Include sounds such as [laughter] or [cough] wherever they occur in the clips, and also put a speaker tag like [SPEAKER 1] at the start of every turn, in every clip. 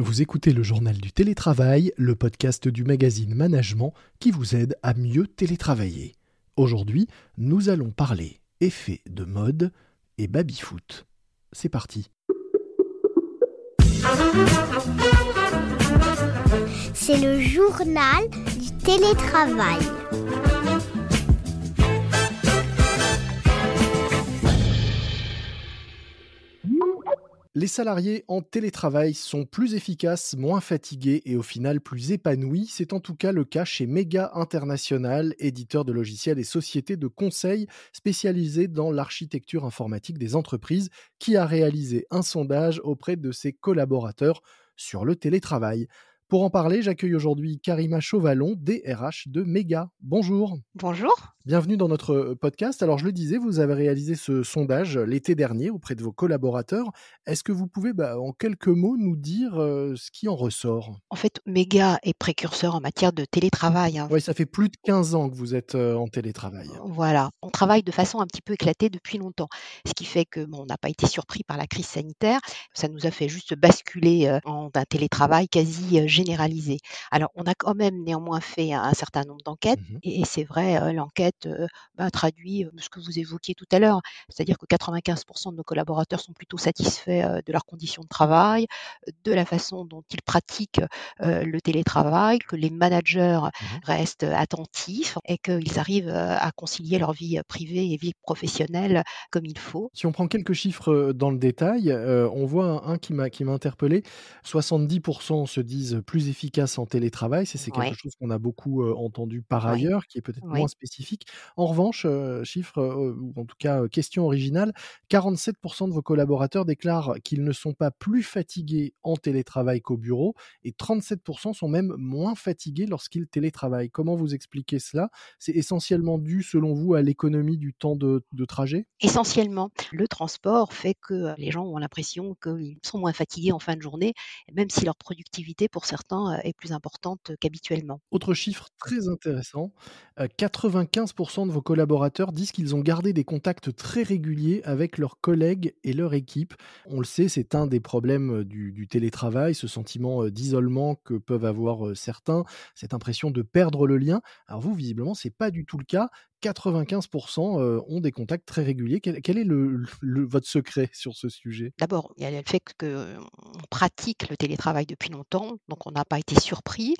[SPEAKER 1] Vous écoutez le journal du télétravail, le podcast du magazine Management qui vous aide à mieux télétravailler. Aujourd'hui, nous allons parler effet de mode et baby-foot. C'est parti.
[SPEAKER 2] C'est le journal du télétravail.
[SPEAKER 1] Les salariés en télétravail sont plus efficaces, moins fatigués et au final plus épanouis. C'est en tout cas le cas chez Mega International, éditeur de logiciels et société de conseil spécialisée dans l'architecture informatique des entreprises, qui a réalisé un sondage auprès de ses collaborateurs sur le télétravail. Pour en parler, j'accueille aujourd'hui Karima Chauvalon, DRH de Mega. Bonjour.
[SPEAKER 3] Bonjour.
[SPEAKER 1] Bienvenue dans notre euh, podcast. Alors, je le disais, vous avez réalisé ce sondage l'été dernier auprès de vos collaborateurs. Est-ce que vous pouvez, bah, en quelques mots, nous dire euh, ce qui en ressort?
[SPEAKER 3] En fait, Mega est précurseur en matière de télétravail. hein.
[SPEAKER 1] Oui, ça fait plus de 15 ans que vous êtes euh, en télétravail.
[SPEAKER 3] Voilà, on travaille de façon un petit peu éclatée depuis longtemps, ce qui fait que bon, on n'a pas été surpris par la crise sanitaire. Ça nous a fait juste basculer euh, en un télétravail quasi généralisé. Alors, on a quand même néanmoins fait un, un certain nombre d'enquêtes,
[SPEAKER 1] Mhm.
[SPEAKER 3] et, et c'est vrai, l'enquête bah, traduit ce que vous évoquiez tout à l'heure, c'est-à-dire que 95% de nos collaborateurs sont plutôt satisfaits de leurs conditions de travail, de la façon dont ils pratiquent le télétravail, que les managers
[SPEAKER 1] Mhm.
[SPEAKER 3] restent attentifs et qu'ils arrivent à concilier leur vie privée et vie professionnelle comme il faut.
[SPEAKER 1] Si on prend quelques chiffres dans le détail, on voit un, qui m'a qui m'a interpellé. 70% se disent plus efficaces en télétravail. C'est quelque
[SPEAKER 3] Ouais.
[SPEAKER 1] chose qu'on a beaucoup entendu par
[SPEAKER 3] Ouais.
[SPEAKER 1] ailleurs, qui est peut-être moins spécifique. En revanche, euh, chiffre, euh, ou en tout cas euh, question originale, 47% de vos collaborateurs déclarent qu'ils ne sont pas plus fatigués en télétravail qu'au bureau, et 37% sont même moins fatigués lorsqu'ils télétravaillent. Comment vous expliquez cela? C'est essentiellement dû, selon vous, à l'économie du temps de, trajet?
[SPEAKER 3] Essentiellement. Le transport fait que les gens ont l'impression qu'ils sont moins fatigués en fin de journée, même si leur productivité, pour certains, est plus importante qu'habituellement.
[SPEAKER 1] Autre chiffre très intéressant, 95 75% de vos collaborateurs disent qu'ils ont gardé des contacts très réguliers avec leurs collègues et leur équipe. On le sait, c'est un des problèmes euh, du, télétravail, ce sentiment euh, d'isolement que peuvent avoir euh, certains, cette impression de perdre le lien. Alors vous, visiblement, c'est pas du tout le cas. 95% ont des contacts très réguliers. Quel, est votre secret [laughs] sur ce sujet?
[SPEAKER 3] D'abord, il y a le fait qu'on pratique le télétravail depuis longtemps, donc on n'a pas été surpris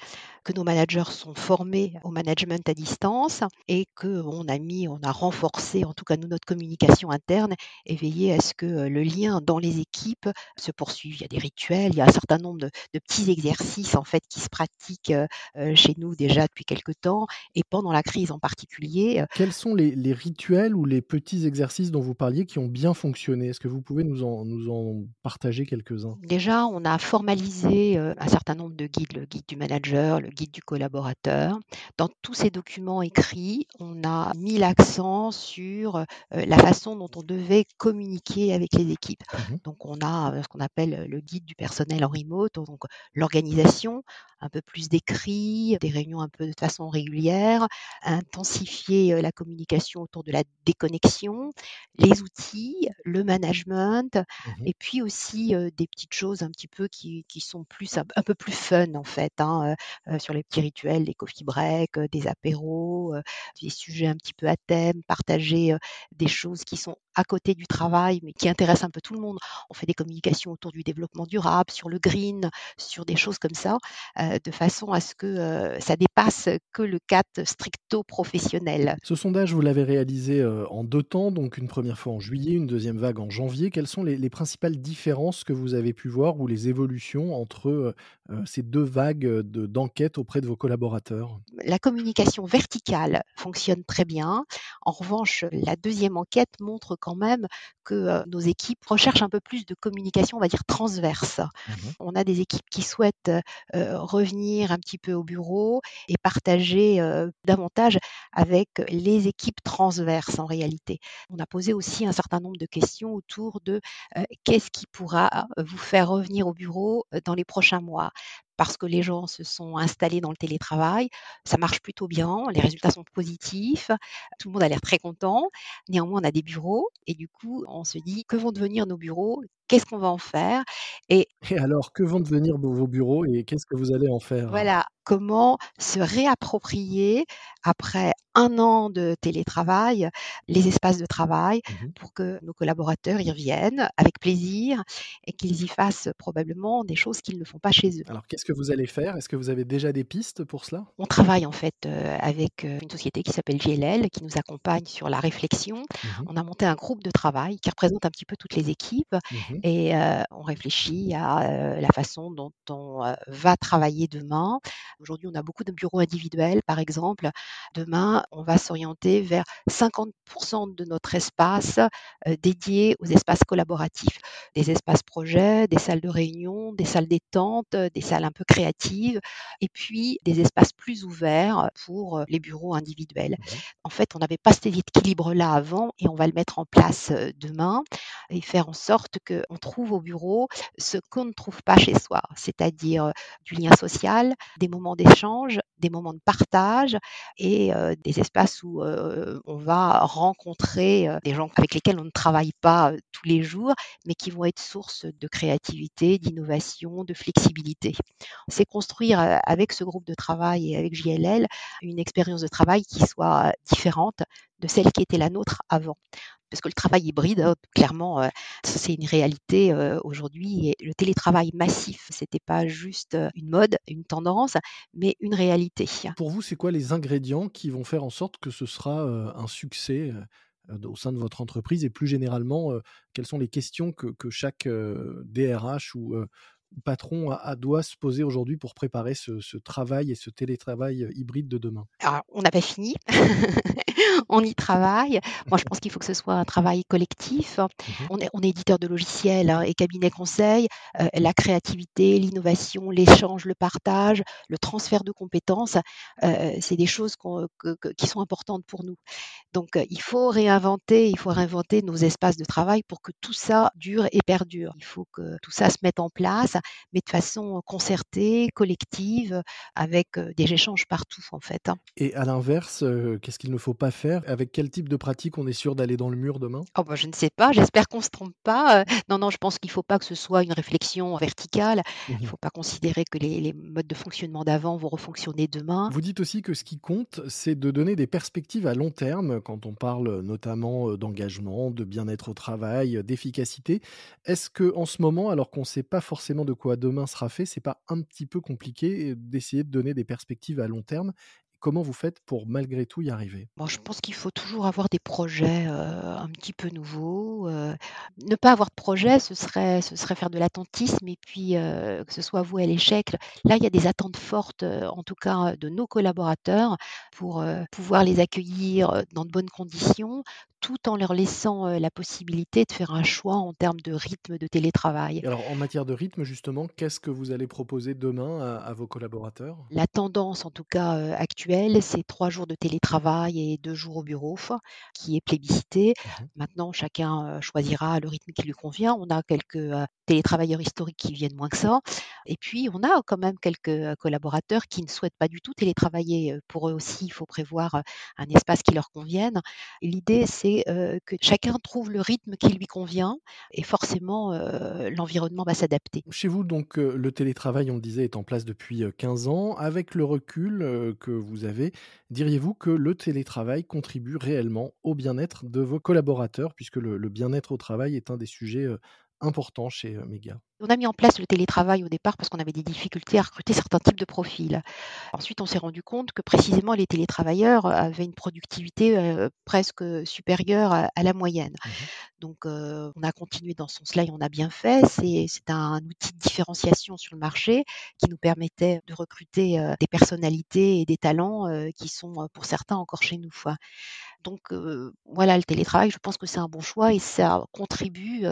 [SPEAKER 3] que nos managers sont formés au management à distance et qu'on a mis, on a renforcé en tout cas nous, notre communication interne et veillé à ce que euh, le lien dans les équipes se poursuive. Il y a des rituels, il y a un certain nombre de, de petits exercices en fait qui se pratiquent euh, euh, chez nous déjà depuis quelque temps et pendant la crise en particulier.
[SPEAKER 1] Quels sont les, les rituels ou les petits exercices dont vous parliez qui ont bien fonctionné? Est-ce que vous pouvez nous en, nous en partager quelques-uns?
[SPEAKER 3] Déjà, on a formalisé un certain nombre de guides, le guide du manager, le guide du collaborateur. Dans tous ces documents écrits, on a mis l'accent sur euh, la façon dont on devait communiquer avec les équipes.
[SPEAKER 1] Mhm.
[SPEAKER 3] Donc, on a euh, ce qu'on appelle le guide du personnel en remote, donc l'organisation, un peu plus d'écrits, des réunions un peu de façon régulière, intensifier euh, la communication autour de la déconnexion, les outils, le management,
[SPEAKER 1] Mhm.
[SPEAKER 3] et puis aussi euh, des petites choses un petit peu qui, qui sont plus un, un peu plus fun en fait, hein, euh, euh, sur les petits rituels, les coffee breaks, euh, des apéros, euh, des sujets un petit peu à thème, partager euh, des choses qui sont à côté du travail mais qui intéressent un peu tout le monde. On fait des communications autour du développement durable, sur le green, sur des choses comme ça, euh, de façon à ce que euh, ça dépasse que le cadre stricto professionnel.
[SPEAKER 1] Ce sondage, vous l'avez réalisé euh, en deux temps, donc une première fois en juillet, une deuxième vague en janvier. Quelles sont les, les principales différences que vous avez pu voir ou les évolutions entre ces deux vagues de- d'enquête auprès de vos collaborateurs?
[SPEAKER 3] La communication verticale fonctionne très bien. En revanche, la deuxième enquête montre quand même que nos équipes recherchent un peu plus de communication, on va dire, transverse.
[SPEAKER 1] Mhm.
[SPEAKER 3] On a des équipes qui souhaitent revenir un petit peu au bureau et partager davantage avec les équipes transverses en réalité. On a posé aussi un certain nombre de questions autour de qu'est-ce qui pourra vous faire revenir au bureau dans les prochains mois? Parce que les gens se sont installés dans le télétravail, ça marche plutôt bien, les résultats sont positifs, tout le monde a l'air très content. Néanmoins, on a des bureaux et du coup, on se dit que vont devenir nos bureaux qu'est-ce qu'on va en faire et
[SPEAKER 1] et alors que vont devenir vos bureaux et qu'est-ce que vous allez en faire?
[SPEAKER 3] voilà, comment se réapproprier après un an de télétravail, les espaces de travail
[SPEAKER 1] Mmh
[SPEAKER 3] pour que nos collaborateurs y reviennent avec plaisir et qu'ils y fassent probablement des choses qu'ils ne font pas chez eux.
[SPEAKER 1] Alors qu'est-ce que vous allez faire? Est-ce que vous avez déjà des pistes pour cela?
[SPEAKER 3] On travaille en fait, heu, avec, heu, une société qui s'appelle JLL qui nous accompagne sur la réflexion.
[SPEAKER 1] Mmh
[SPEAKER 3] On a monté un groupe de travail qui représente un petit peu toutes les équipes
[SPEAKER 1] Mmh
[SPEAKER 3] et heu, on réfléchit à, heu, la façon dont on, heu, va travailler demain. Aujourd'hui, on a beaucoup de bureaux individuels, par exemple. Demain, on va s'orienter vers 50% de notre espace, dédié aux espaces collaboratifs. Des espaces projets, des salles de réunion, des salles détente, des salles un peu créatives et puis des espaces plus ouverts pour, les bureaux individuels.
[SPEAKER 1] Mmh
[SPEAKER 3] En fait, on n'avait pas cet équilibre-là avant et on va le mettre en place, demain et faire en sorte qu'on trouve au bureau ce qu'on ne trouve pas chez soi, c'est-à-dire, du lien social, des moments d'échange, des moments de partage et des espaces où, on va rencontrer, des gens avec lesquels on ne travaille pas, tous les jours, mais qui vont être source de créativité, d'innovation, de flexibilité. C'est construire, avec ce groupe de travail et avec JLL, une expérience de travail qui soit, différente de celle qui était la nôtre avant. Parce que le travail hybride, hein, clairement, ça c'est une réalité, heu, aujourd'hui et le télétravail massif, c'était pas juste, heu, une mode, une tendance, mais une réalité.
[SPEAKER 1] Pour vous, c'est quoi les ingrédients qui vont faire en sorte que ce sera, un succès, au sein de votre entreprise? Et plus généralement, quelles sont les questions que que chaque, DRH ou patron a doit se poser aujourd'hui pour préparer ce ce travail et ce télétravail, heu, hybride de demain?
[SPEAKER 3] Alors, on n'a pas fini, [laughs] on y travaille. Moi, je pense qu'il faut que ce soit un travail collectif.
[SPEAKER 1] Mmh
[SPEAKER 3] On est on est éditeur de logiciels, hein, et cabinet conseil, heu, la créativité, l'innovation, l'échange, le partage, le transfert de compétences, heu, c'est des choses qu'on que que qui sont importantes pour nous. Donc, il faut réinventer il faut réinventer nos espaces de travail pour que tout ça dure et perdure. Il faut que tout ça se mette en place, mais de façon concertée, collective, avec, des échanges partout, en fait, hein.
[SPEAKER 1] Et à l'inverse, qu'est-ce qu'il ne faut pas faire? Avec quel type de pratique on est sûr d'aller dans le mur demain?
[SPEAKER 3] Oh bah, je ne sais pas, j'espère qu'on se trompe pas, non, non, je pense qu'il faut pas que ce soit une réflexion verticale. Il
[SPEAKER 1] Mmh
[SPEAKER 3] faut pas considérer que les les modes de fonctionnement d'avant vont refonctionner demain.
[SPEAKER 1] Vous dites aussi que ce qui compte, c'est de donner des perspectives à long terme quand on parle notamment d'engagement, de bien-être au travail, d'efficacité. Est-ce que en ce moment, alors qu'on ne sait pas forcément de quoi demain sera fait, c'est pas un petit peu compliqué d'essayer de donner des perspectives à long terme? Comment vous faites pour malgré tout y arriver?
[SPEAKER 3] Bon, je pense qu'il faut toujours avoir des projets, heu, un petit peu nouveaux, heu, ne pas avoir de projet, ce serait ce serait faire de l'attentisme et puis, heu, que ce soit voué à l'échec. Là, il y a des attentes fortes, heu, en tout cas, heu, de nos collaborateurs pour, heu, pouvoir les accueillir, heu, dans de bonnes conditions, tout en leur laissant, heu, la possibilité de faire un choix en termes de rythme de télétravail.
[SPEAKER 1] Et alors en matière de rythme justement, qu'est-ce que vous allez proposer demain à à vos collaborateurs?
[SPEAKER 3] La tendance, en tout cas, heu, actuelle, c'est 3 jours de télétravail et 2 jours au bureau, qui est plébiscité.
[SPEAKER 1] Mmh
[SPEAKER 3] Maintenant, chacun, heu, choisira le rythme qui lui convient. On a quelques, heu, télétravailleurs historiques qui viennent moins que ça et puis on a quand même quelques, heu, collaborateurs qui ne souhaitent pas du tout télétravailler. Pour eux aussi, il faut prévoir, un espace qui leur convienne. L'idée, c'est, que chacun trouve le rythme qui lui convient et forcément, l'environnement va s'adapter.
[SPEAKER 1] Chez vous donc, le télétravail, on le disait, est en place depuis, heu, 15 ans. Avec le recul, que vous avez, diriez-vous que le télétravail contribue réellement au bien-être de vos collaborateurs? Puisque le bien-être au travail est un des sujets, heu, importants chez, heu, Mega?
[SPEAKER 3] On a mis en place le télétravail au départ parce qu'on avait des difficultés à recruter certains types de profils. Ensuite, on s'est rendu compte que précisément les télétravailleurs avaient une productivité, heu, presque supérieure à à la moyenne.
[SPEAKER 1] Mmh
[SPEAKER 3] Donc, heu, on a continué dans ce sens-là et on a bien fait. C'est c'est un outil de différenciation sur le marché qui nous permettait de recruter, des personnalités et des talents, qui sont, pour certains encore chez nous, quoi. Donc, voilà, le télétravail, je pense que c'est un bon choix et ça contribue,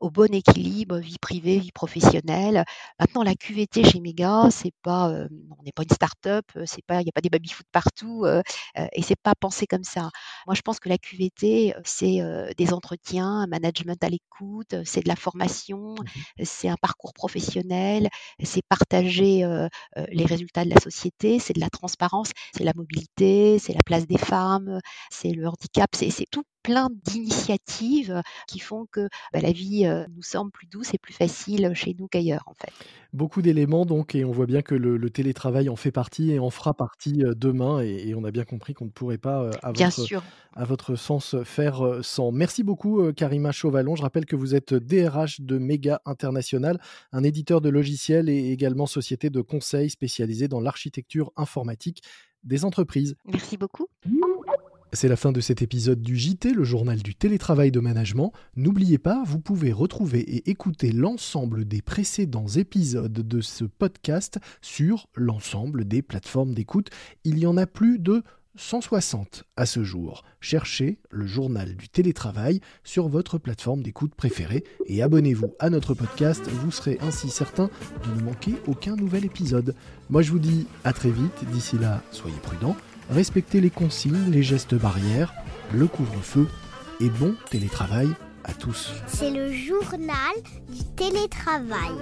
[SPEAKER 3] au bon équilibre vie privée, vie professionnelle. Maintenant la QVT chez Mega, c'est pas, hem, on n'est pas une start-up, heu, c'est pas il y a pas des baby-foot partout, heu heu et c'est pas pensé comme ça. Moi, je pense que la QVT, c'est, des entretiens, un management à l'écoute, c'est de la formation,
[SPEAKER 1] mh.
[SPEAKER 3] c'est un parcours professionnel, c'est partager, les résultats de la société, c'est de la transparence, c'est la mobilité, c'est la place des femmes, c'est le handicap, c'est tout plein d'initiatives qui font que bah, la vie nous semble plus douce et plus facile chez nous qu'ailleurs en fait.
[SPEAKER 1] Beaucoup d'éléments donc et on voit bien que le, télétravail en fait partie et en fera partie demain et, on a bien compris qu'on ne pourrait pas à,
[SPEAKER 3] bien
[SPEAKER 1] votre,
[SPEAKER 3] sûr.
[SPEAKER 1] à votre sens faire sans. Merci beaucoup Karima Chauvalon. Je rappelle que vous êtes DRH de Méga International, un éditeur de logiciels et également société de conseil spécialisée dans l'architecture informatique des entreprises.
[SPEAKER 3] Merci beaucoup.
[SPEAKER 1] C'est la fin de cet épisode du JT, le journal du télétravail de management. N'oubliez pas, vous pouvez retrouver et écouter l'ensemble des précédents épisodes de ce podcast sur l'ensemble des plateformes d'écoute. Il y en a plus de 160 à ce jour. Cherchez le journal du télétravail sur votre plateforme d'écoute préférée et abonnez-vous à notre podcast, vous serez ainsi certain de ne manquer aucun nouvel épisode. Moi je vous dis à très vite, d'ici là soyez prudents respectez les consignes, les gestes barrières, le couvre-feu et bon télétravail à tous.
[SPEAKER 2] C'est le journal du télétravail.